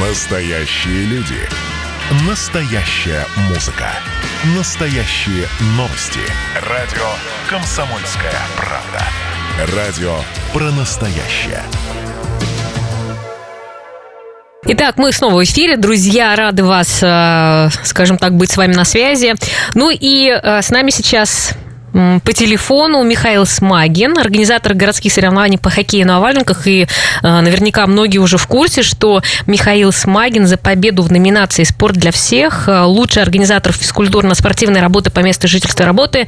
Настоящие люди. Настоящая музыка. Настоящие новости. Радио «Комсомольская правда». Радио про настоящее. Итак, мы снова в эфире. Друзья, рады вас, э, скажем так, быть с вами на связи. Ну и э, с нами сейчас по телефону Михаил Смагин, организатор городских соревнований по хоккею на валенках. И э, наверняка многие уже в курсе, что Михаил Смагин за победу в номинации «Спорт для всех» э, лучший организатор физкультурно-спортивной работы по месту жительства работы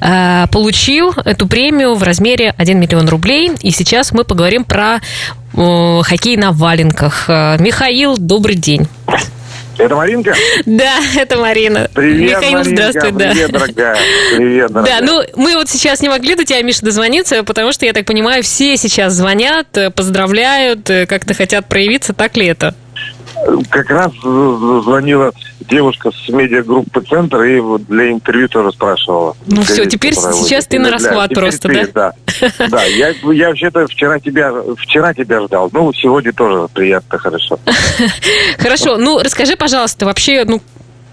э, получил эту премию в размере 1 миллион рублей. И сейчас мы поговорим про хоккей на валенках. Михаил, добрый день. Это Маринка? Да, это Марина. Привет, Михаил, Маринка. здравствуй. Да. Привет, дорогая. Привет, дорогая. Да, ну мы вот сейчас не могли до тебя, Миша, дозвониться, потому что, я так понимаю, все сейчас звонят, поздравляют, как-то хотят проявиться. Так ли это? как раз звонила девушка с медиагруппы «Центр» и вот для интервью тоже спрашивала. Ну все, теперь сейчас ты на расхват просто, ты, да? Да, да я, я вообще-то вчера тебя, вчера тебя ждал. Ну, сегодня тоже приятно, хорошо. Хорошо, ну расскажи, пожалуйста, вообще, ну,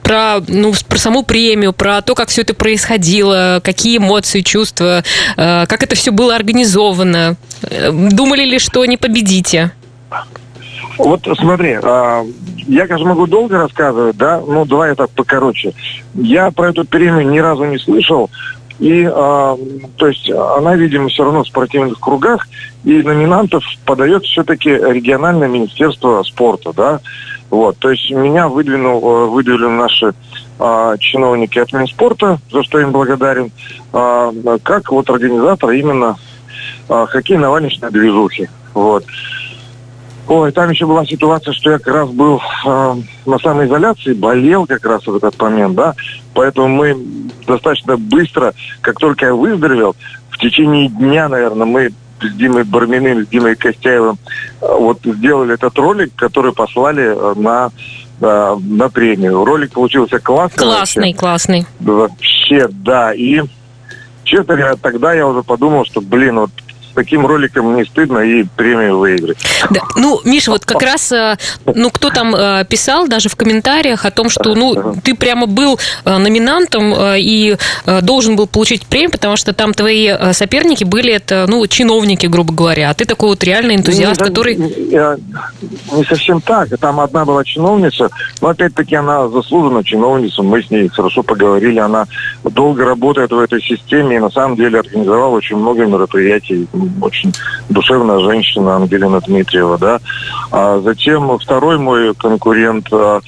про, ну, про саму премию, про то, как все это происходило, какие эмоции, чувства, э, как это все было организовано. Э, думали ли, что не победите? Вот смотри, а, я, конечно, могу долго рассказывать, да, ну давай это покороче. Я про эту премию ни разу не слышал, и, э, то есть, она, видимо, все равно в спортивных кругах, и номинантов подает все-таки региональное министерство спорта, да. Вот, то есть меня выдвинул, выдвинули наши э, чиновники от Минспорта, за что им благодарен, э, как вот организатор именно э, хоккейно-валечной движухи. Вот. Ой, там еще была ситуация, что я как раз был э, на самоизоляции, болел как раз в этот момент, да. Поэтому мы достаточно быстро, как только я выздоровел, в течение дня, наверное, мы с Димой Барминым, с Димой Костяевым э, вот сделали этот ролик, который послали э, на э, на премию. Ролик получился классный. Классный, вообще. классный. Вообще, да. И честно говоря, тогда я уже подумал, что, блин, вот таким роликом не стыдно и премию выиграть. Да. Ну, Миша, вот как раз, э, ну, кто там э, писал даже в комментариях о том, что, ну, ты прямо был э, номинантом и должен был получить премию, потому что там твои соперники были, это, ну, чиновники, грубо говоря, а ты такой вот реальный энтузиаст, не, который... Не совсем так. Там одна была чиновница, но опять-таки она заслужена чиновница, мы с ней хорошо поговорили, она долго работает в этой системе и на самом деле организовала очень много мероприятий очень душевная женщина Ангелина Дмитриева, да. А затем второй мой конкурент а,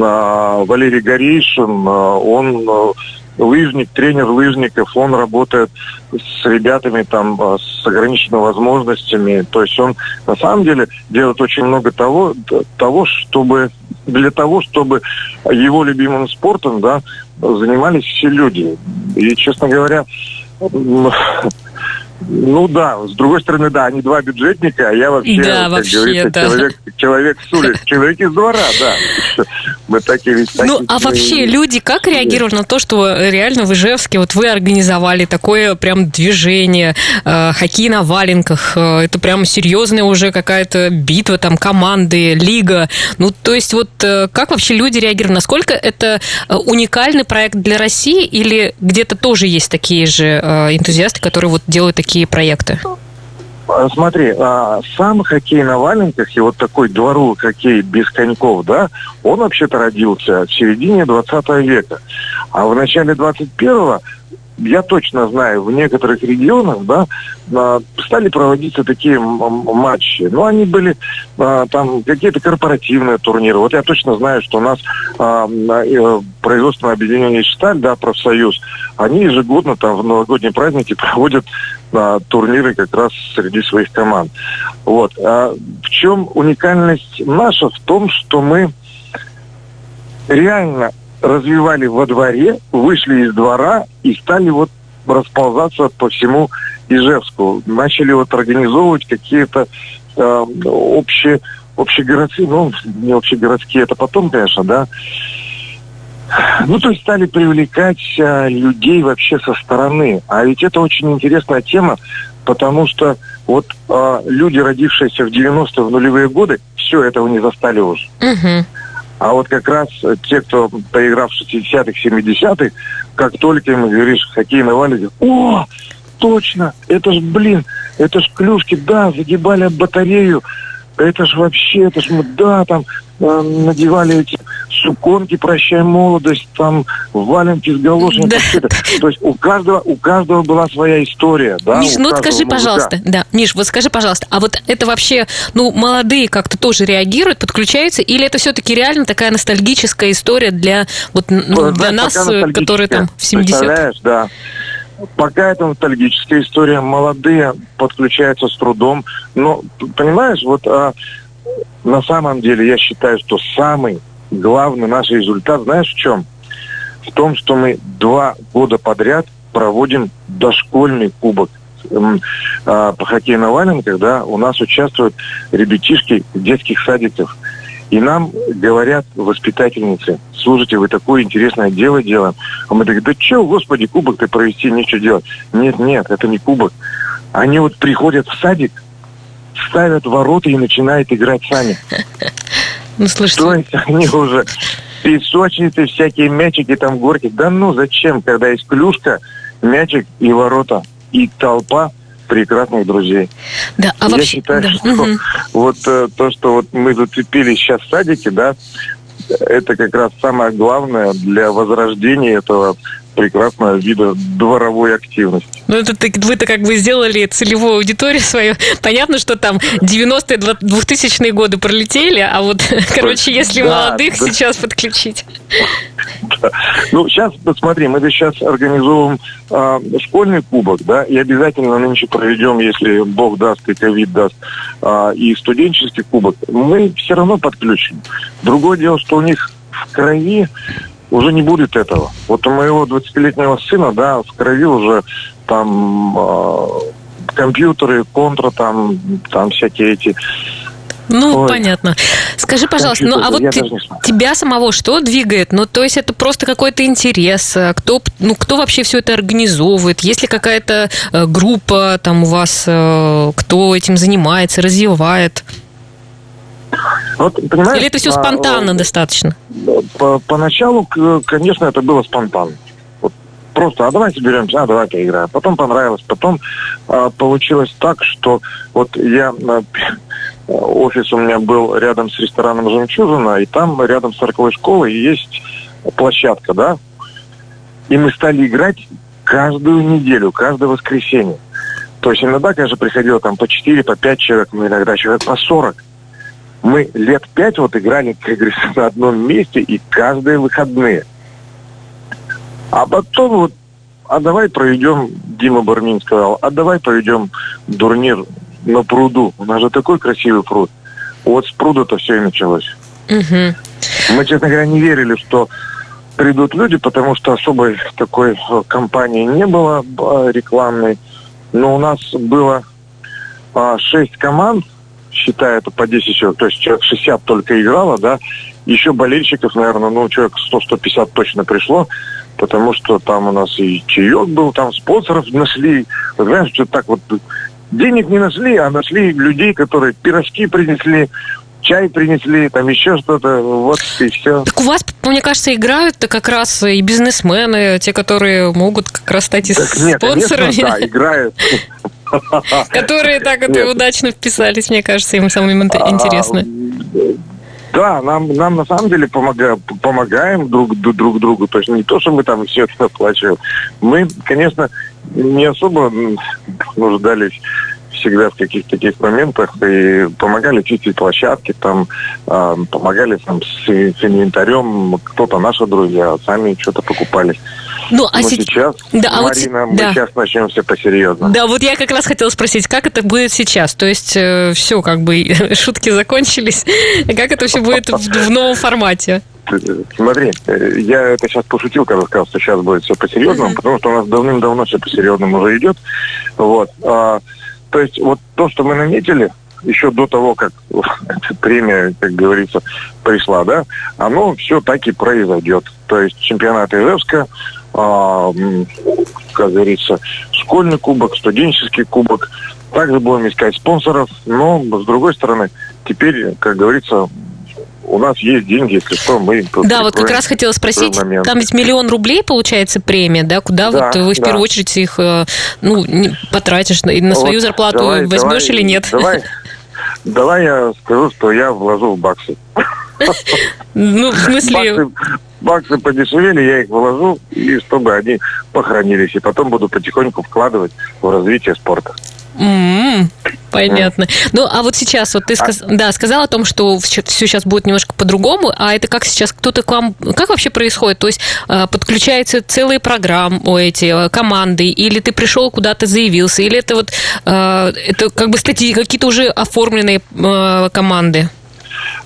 а, Валерий Горейшин, а, он лыжник, тренер лыжников, он работает с ребятами там с ограниченными возможностями. То есть он на самом деле делает очень много того, того чтобы для того, чтобы его любимым спортом да, занимались все люди. И, честно говоря, ну да, с другой стороны, да, они два бюджетника, а я вообще, да, как вообще, говорится, да. человек, человек с улицы, человек из двора, да. Мы такие ведь Ну, а вообще люди как реагировали на то, что реально в Ижевске вот вы организовали такое прям движение, э, хоккей на валенках, э, это прям серьезная уже какая-то битва, там, команды, лига. Ну, то есть вот э, как вообще люди реагировали? Насколько это э, уникальный проект для России или где-то тоже есть такие же э, энтузиасты, которые вот делают такие такие проекты? А, смотри, а, сам хоккей на валенках и вот такой дворовый хоккей без коньков, да, он вообще-то родился в середине 20 века. А в начале 21-го я точно знаю, в некоторых регионах, да, а, стали проводиться такие матчи. Но они были там какие-то корпоративные турниры. Вот я точно знаю, что у нас э, производственное объединение «Шталь», да, профсоюз, они ежегодно там в новогодние праздники проводят турниры как раз среди своих команд. Вот. А в чем уникальность наша? В том, что мы реально развивали во дворе, вышли из двора и стали вот расползаться по всему Ижевску. Начали вот организовывать какие-то э, общие, общегородские, ну, не общегородские, это потом, конечно, да. Ну, то есть стали привлекать э, людей вообще со стороны. А ведь это очень интересная тема, потому что вот э, люди, родившиеся в 90-е, в нулевые годы, все, этого не застали уже. Угу. А вот как раз те, кто поиграл в 60-х, 70-х, как только им говоришь хоккей на валике, о, точно, это ж, блин, это ж клюшки, да, загибали батарею, это ж вообще, это ж мы, да, там э, надевали эти суконки «Прощай, молодость», там валенки с галошами. Да. Да. То есть у каждого, у каждого была своя история. Да, Миш, у ну скажи, мужика. пожалуйста, да, Миш, вот скажи, пожалуйста, а вот это вообще, ну, молодые как-то тоже реагируют, подключаются, или это все-таки реально такая ностальгическая история для вот ну, для пока нас, э, которые там в 70 Представляешь, да. Пока это ностальгическая история, молодые подключаются с трудом. Но, понимаешь, вот а, на самом деле я считаю, что самый главный наш результат, знаешь, в чем? В том, что мы два года подряд проводим дошкольный кубок а, по хоккею на валенках, да, у нас участвуют ребятишки детских садиков. И нам говорят воспитательницы, слушайте, вы такое интересное дело делаем. А мы такие, да что, господи, кубок-то провести, нечего делать. Нет, нет, это не кубок. Они вот приходят в садик, ставят ворота и начинают играть сами. Ну, слушайте, То есть они уже песочницы, всякие мячики там, горки. Да ну зачем, когда есть клюшка, мячик и ворота, и толпа прекрасных друзей. да, а Я вообще... считаю, да, что мгм. вот э, то, что вот мы зацепились сейчас в садике, да, это как раз самое главное для возрождения этого прекрасного вида дворовой активности. Ну, это вы-то как бы сделали целевую аудиторию свою. Понятно, что там 90-е, 2000-е годы пролетели, а вот, короче, если Да, молодых да. сейчас подключить. Ну, сейчас, посмотри, мы сейчас организовываем а, школьный кубок, да, и обязательно нынче проведем, если Бог даст и ковид даст, а, и студенческий кубок. Мы все равно подключим. Другое дело, что у них в крови уже не будет этого. Вот у моего 20-летнего сына, да, в крови уже там а, компьютеры, контра, там, там всякие эти Ну, Ой. понятно. Скажи, пожалуйста, ну а вот ты- тебя самого что двигает? Ну, то есть это просто какой-то интерес? э, Кто, ну, кто вообще все это организовывает? Есть ли какая-то э, группа там у вас, э, кто этим занимается, развивает? Вот, понимаешь, Или это все а, спонтанно достаточно? По- Поначалу, конечно, это было спонтанно. Вот просто, а давай соберемся, а давай поиграем. Потом понравилось. Потом а, получилось так, что вот я... а, офис у меня был рядом с рестораном «Жемчужина», и там рядом с церковной школой есть площадка, да? И мы стали играть каждую неделю, каждое воскресенье. То есть иногда, конечно, приходило там по 4, по 5 человек, но иногда человек по 40 мы лет пять вот играли, как говорится, на одном месте и каждые выходные. А потом вот, а давай проведем, Дима Бармин сказал, а давай проведем турнир на пруду. У нас же такой красивый пруд. Вот с пруда-то все и началось. Мгм. Мы, честно говоря, не верили, что придут люди, потому что особой такой э, кампании не было э, рекламной. Но у нас было а, шесть команд, считая это по 10 человек, то есть человек 60 только играло, да, еще болельщиков, наверное, ну, человек 100-150 точно пришло, потому что там у нас и чаек был, там спонсоров нашли, Вот знаешь, что так вот денег не нашли, а нашли людей, которые пирожки принесли, чай принесли, там еще что-то, вот и все. Так у вас, мне кажется, играют-то как раз и бизнесмены, те, которые могут как раз стать и Так нет, спонсорами, конечно, да, играют. которые так вот Нет. удачно вписались, мне кажется, им самым ин- интересно. А, Да, нам, нам на самом деле помога, помогаем друг, друг другу. То есть не то, что мы там все оплачиваем. Мы, конечно, не особо нуждались всегда в каких-то таких моментах и помогали чистить площадки, там а, помогали там с, с инвентарем, кто-то наши друзья, сами что-то покупали. Ну, а Но се- сейчас, Да, а вот Марина, мы да. сейчас начнем все посерьезно. Да, вот я как раз хотела спросить, как это будет сейчас? То есть все, как бы шутки закончились, как это все будет в, в новом формате? Смотри, э, я это сейчас пошутил, когда сказал, что сейчас будет все по-серьезному, потому что у нас давным-давно все по-серьезному уже идет. Вот. То есть вот то, что мы наметили, еще до того, как премия, как говорится, пришла, да, оно все так и произойдет. То есть чемпионат Ижевска, м, как говорится, школьный кубок, студенческий кубок. Также будем искать спонсоров, но, с другой стороны, теперь, как говорится, у нас есть деньги, если что, мы... Да, вот как раз хотела спросить, там ведь миллион рублей получается премия, да? Куда да, вот вы в да. первую очередь их, э, ну, потратишь, на вот свою зарплату давай, возьмешь давай, или нет? Давай, давай я скажу, что я вложу в баксы. Ну, в смысле... Баксы подешевели, я их вложу, и чтобы они похоронились. И потом буду потихоньку вкладывать в развитие спорта. Mm-hmm. Понятно. Ну, а вот сейчас, вот ты сказ... да, сказал о том, что все сейчас будет немножко по-другому, а это как сейчас кто-то к вам, как вообще происходит? То есть а, подключаются целые программы, эти э, команды, или ты пришел куда-то заявился, или это вот а, это как бы статьи, какие-то уже оформленные команды?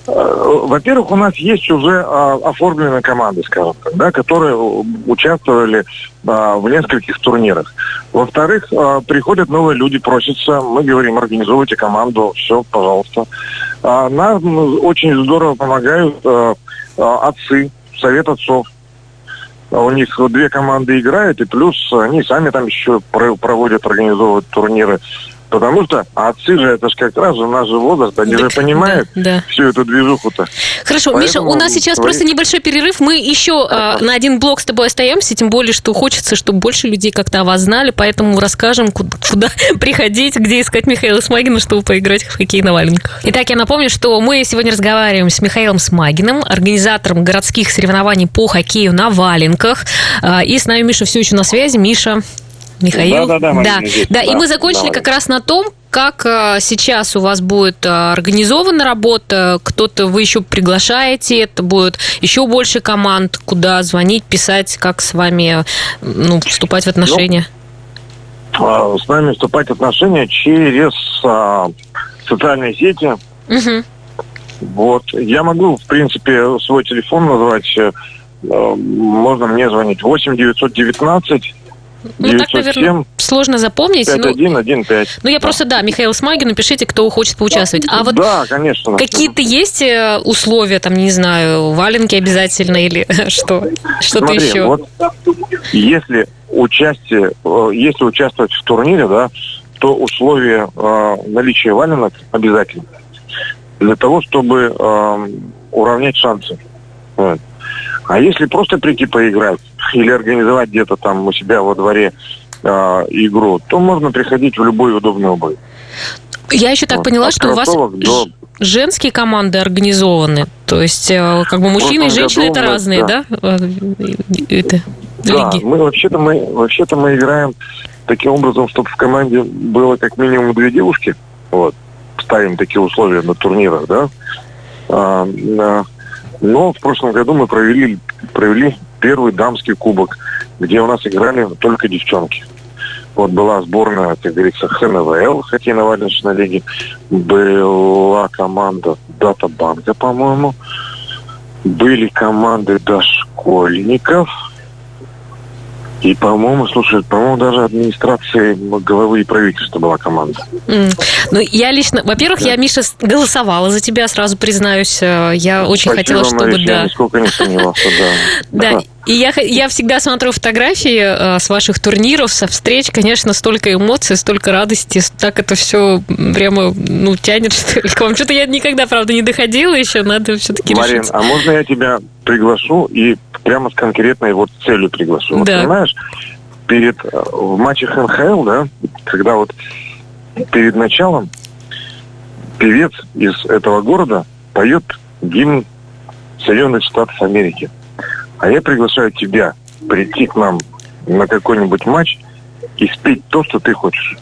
Э, во-первых, у нас есть уже а, оформленные команды, скажем так, да, которые участвовали а, в нескольких турнирах. Во-вторых, а, приходят новые люди, просятся, мы говорим, организовывайте команду, все, пожалуйста. Нам очень здорово помогают отцы, совет отцов. У них две команды играют, и плюс они сами там еще проводят, организовывают турниры. Потому что отцы же, это же как раз у нас же возраст, они так, же понимают да, да. всю эту движуху-то. Хорошо, Поэтому Миша, у нас сейчас говорит... просто небольшой перерыв. Мы еще а, на один блок с тобой остаемся, тем более, что хочется, чтобы больше людей как-то о вас знали, поэтому расскажем, куда, куда приходить, где искать Михаила Смагина, чтобы поиграть в хоккей на валенках. Итак, я напомню, что мы сегодня разговариваем с Михаилом Смагиным, организатором городских соревнований по хоккею на валенках. А, и с нами Миша все еще на связи. Миша, Михаил? Да, да, да. Да, здесь, да. и мы закончили Давай. как раз на том, как э, сейчас у вас будет э, организована работа, кто-то вы еще приглашаете, это будет еще больше команд, куда звонить, писать, как с вами ну, вступать в отношения? Ну, а, с нами вступать в отношения через а, социальные сети. Угу. Вот. Я могу, в принципе, свой телефон назвать. Э, можно мне звонить 8 919 ну, 907, так, наверное, сложно запомнить. 5115. Ну, ну, я да. просто, да, Михаил Смагин, напишите, кто хочет поучаствовать. А вот да, конечно. какие-то есть э, условия, там, не знаю, валенки обязательно или что? Что-то еще? Вот, если участие, э, если участвовать в турнире, да, то условия э, наличия валенок обязательно. Для того, чтобы э, уравнять шансы. Вот. А если просто прийти поиграть или организовать где-то там у себя во дворе э, игру, то можно приходить в любой удобный обувь. Я еще так вот. поняла, От что у вас до... женские команды организованы. То есть, э, как бы мужчины и женщины это разные, да? да? Это, да, лиги. мы вообще-то мы вообще-то мы играем таким образом, чтобы в команде было как минимум две девушки. Вот. Ставим такие условия на турнирах, да. А, а, но в прошлом году мы провели, провели первый дамский кубок, где у нас играли только девчонки. Вот была сборная, как говорится, ХНВЛ, хоккейно-валеночной лиги. Была команда Датабанка, по-моему. Были команды дошкольников – и, по-моему, слушай, по-моему, даже администрации главы и правительства была команда. Mm. Ну, я лично, во-первых, да. я, Миша, голосовала за тебя, сразу признаюсь. Э, я очень Спасибо, хотела, чтобы... Мария, да. Я нисколько не сомневался, да. Да, и я, я всегда смотрю фотографии э, с ваших турниров, со встреч, конечно, столько эмоций, столько радости, так это все прямо, ну, тянет, что ли, к вам. Что-то я никогда, правда, не доходила еще, надо все-таки Марин, решить. а можно я тебя приглашу и прямо с конкретной вот целью приглашу? Да. Вот, понимаешь, перед, э, в матчах НХЛ, да, когда вот перед началом певец из этого города поет гимн Соединенных Штатов Америки. А я приглашаю тебя прийти к нам на какой-нибудь матч и спеть то, что ты хочешь.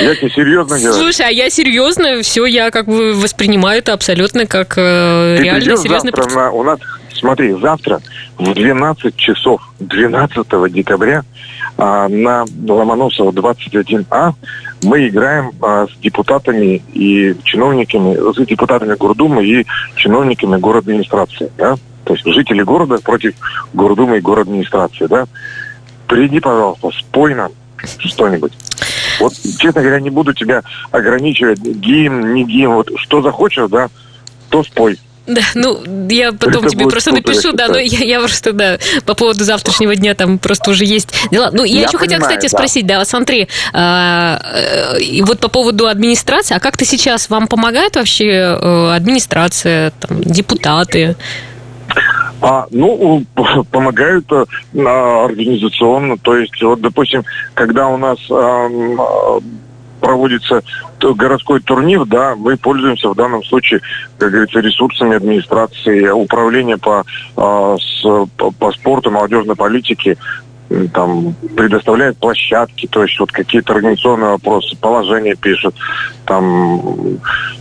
Я тебе серьезно говорю. Слушай, а я серьезно, все, я как бы воспринимаю это абсолютно как э, Ты реально серьезно. Завтра на, у нас, смотри, завтра в 12 часов 12 декабря а, на Ломоносова 21А мы играем а, с депутатами и чиновниками, с депутатами Гордумы и чиновниками город администрации, да? То есть жители города против Гордумы и город администрации, да? Приди, пожалуйста, спой нам что-нибудь. Вот, честно говоря, не буду тебя ограничивать гимн, не гимн. Вот что захочешь, да, то спой. Да, ну, я потом Это тебе просто напишу, да, но я, я просто, да, по поводу завтрашнего дня там просто уже есть дела. Ну, я, Я еще хотела, понимаю, кстати, да. спросить, да, вот смотри, а, э, и вот по поводу администрации, а как ты сейчас, вам помогает вообще э, администрация, там, депутаты? А, ну, помогают а, организационно. То есть, вот, допустим, когда у нас а, проводится городской турнир, да, мы пользуемся в данном случае, как говорится, ресурсами администрации, управления по, а, с- по, по спорту, молодежной политике, там предоставляет площадки, то есть вот какие-то организационные вопросы, положения пишут, там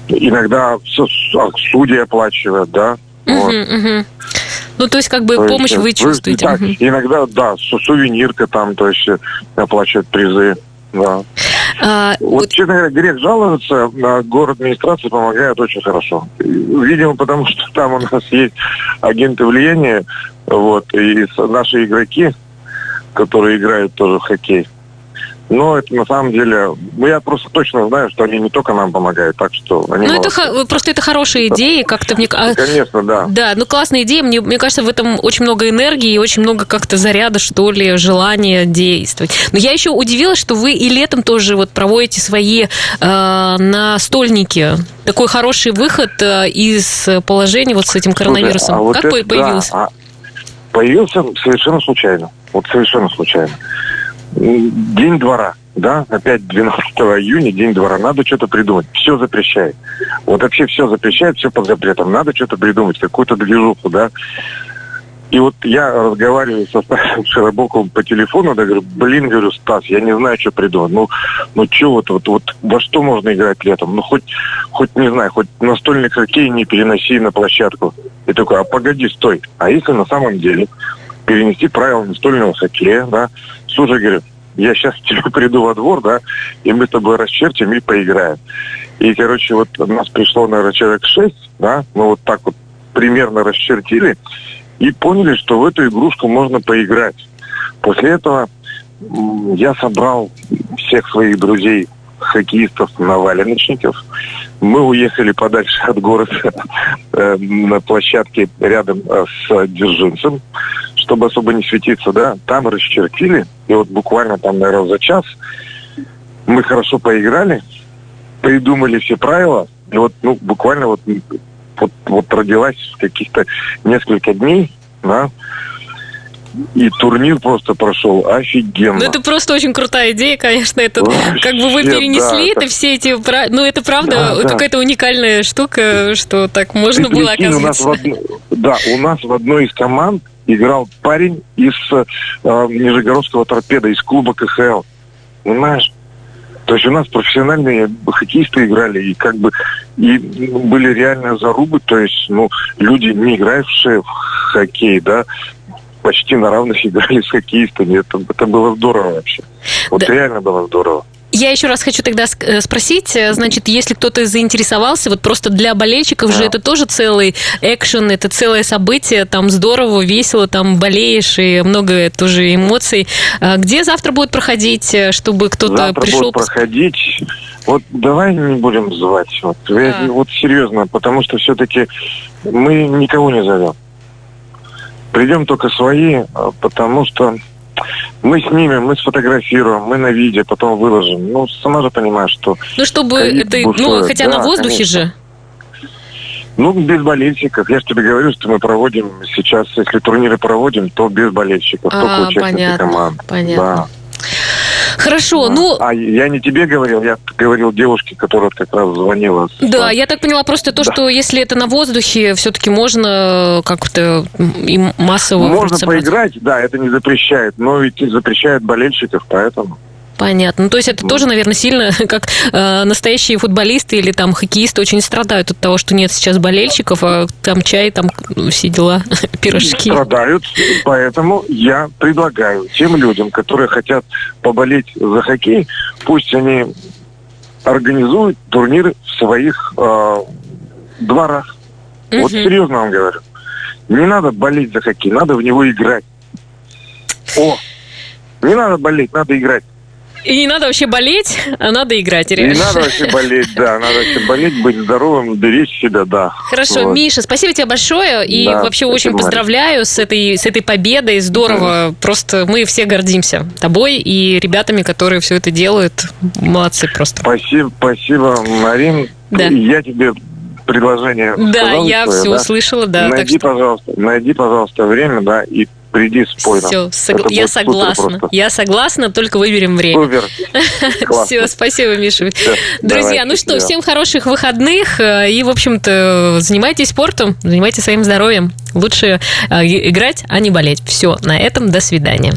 иногда а, судьи оплачивают, да, вот. Мгм, мгм. Ну, то есть, как бы То есть, помощь э, вы чувствуете. так, Мгм. иногда, да, су- сувенирка там, то есть э, оплачивают призы. Да. А, Вот, вот- честно говоря, грех жаловаться, на город администрация помогает очень хорошо. Видимо, потому что там у нас есть агенты влияния, вот, и наши игроки, которые играют тоже в хоккей. Но это на самом деле, ну, я просто точно знаю, что они не только нам помогают, так что они ну, это ха- просто это хорошая идея, как-то мне... а, Конечно, да. Да, ну классная идея. Мне, мне кажется, в этом очень много энергии и очень много как-то заряда, что ли, желания действовать. Но я еще удивилась, что вы и летом тоже вот проводите свои э, настольники. Такой хороший выход э, из положения вот с этим коронавирусом. Слушай, а вот как это по- появился? да, а появился совершенно случайно. Вот совершенно случайно. День двора, да, опять 12 июня, день двора. Надо что-то придумать. Все запрещает. Вот вообще все запрещает, все под запретом. Надо что-то придумать, какую-то движуху, да. И вот я разговариваю со Стасом Широбоковым по телефону, да, говорю, блин, говорю, Стас, я не знаю, что придумать. Ну, ну что вот, вот, вот, во что можно играть летом? Ну, хоть, хоть, не знаю, хоть настольный хоккей не переноси на площадку. И такой, а погоди, стой. А если на самом деле перенести правила настольного хоккея, да? Слушай, говорю, я сейчас тебе приду во двор, да, и мы с тобой расчертим и поиграем. И, короче, вот нас пришло, наверное, человек шесть, да, мы вот так вот примерно расчертили и поняли, что в эту игрушку можно поиграть. После этого я собрал всех своих друзей хоккеистов наваленочников. Мы уехали подальше от города э, на площадке рядом э, с Дзержинцем, чтобы особо не светиться, да. Там расчертили, и вот буквально там, наверное, за час мы хорошо поиграли, придумали все правила, и вот, ну, буквально вот, вот, вот родилась в каких-то несколько дней, да, и турнир просто прошел офигенно. Ну, это просто очень крутая идея, конечно. Это Вообще, как бы вы перенесли да, это, все эти... Ну, это правда Да, да. какая-то уникальная штука, что так можно Ты было, прикинь, у нас оказывается. в одно- Да, у нас в одной из команд играл парень из э, Нижегородского торпеда, из клуба КХЛ. Понимаешь? То есть у нас профессиональные хоккеисты играли, и как бы и были реальные зарубы, то есть, ну, люди, не игравшие в хоккей, да, почти на равных играли с хоккеистами. Это, это было здорово вообще. Вот Да. реально было здорово. Я еще раз хочу тогда э, спросить, э, значит, если кто-то заинтересовался, вот просто для болельщиков же Да. это тоже целый экшен, это целое событие, там здорово, весело, там болеешь и много тоже эмоций. А Где завтра будет проходить, э, чтобы кто-то Завтра пришел? будет проходить. Вот давай не будем звать. Вот, Я- А. вот серьезно, потому что все-таки мы никого не зовем. Придем только свои, а, потому что мы снимем, мы сфотографируем, мы на видео потом выложим. Ну, сама же понимаешь, что... Ну, чтобы это, ну, бушует. хотя на Да, воздухе конечно. же. Ну, без болельщиков. Я же тебе говорю, что мы проводим сейчас, если турниры проводим, то без болельщиков, А, только участники понятно, команд. понятно. Да. Хорошо, Да. ну, А я не тебе говорил, я говорил девушке, которая как раз звонила. Да, я так поняла просто то, Да. что если это на воздухе, все-таки можно как-то и массово Можно собрать. поиграть, да, это не запрещает, но ведь запрещает болельщиков, поэтому. Понятно. Ну, то есть это Ну. тоже, наверное, сильно, как э, настоящие футболисты или там хоккеисты очень страдают от того, что нет сейчас болельщиков, а там чай, там ну, все дела, пирожки. Страдают, поэтому я предлагаю тем людям, которые хотят поболеть за хоккей, пусть они организуют турниры в своих э, дворах. Вот Мгм. серьезно вам говорю. Не надо болеть за хоккей, надо в него играть. О, не надо болеть, надо играть. И не надо вообще болеть, а надо играть, реально. Не надо вообще болеть, да. Надо вообще болеть, быть здоровым, беречь себя, да. Хорошо, вот. Миша, спасибо тебе большое. И да, вообще очень поздравляю с этой, с этой победой. Здорово. Mm. Просто мы все гордимся тобой и ребятами, которые все это делают. Молодцы просто. Спасибо, спасибо, Марин. Да. Я тебе предложение. Да, я свое, все да? услышала, да. Найди, что... пожалуйста, найди, пожалуйста, время, да, и приди спой Все, сог... я согласна. Я согласна, только выберем время. Супер. Все, спасибо, Миша. Все, Друзья, ну что, всем хороших выходных. Э, и, в общем-то, занимайтесь спортом, занимайтесь своим здоровьем. Лучше э, играть, а не болеть. Все, на этом до свидания.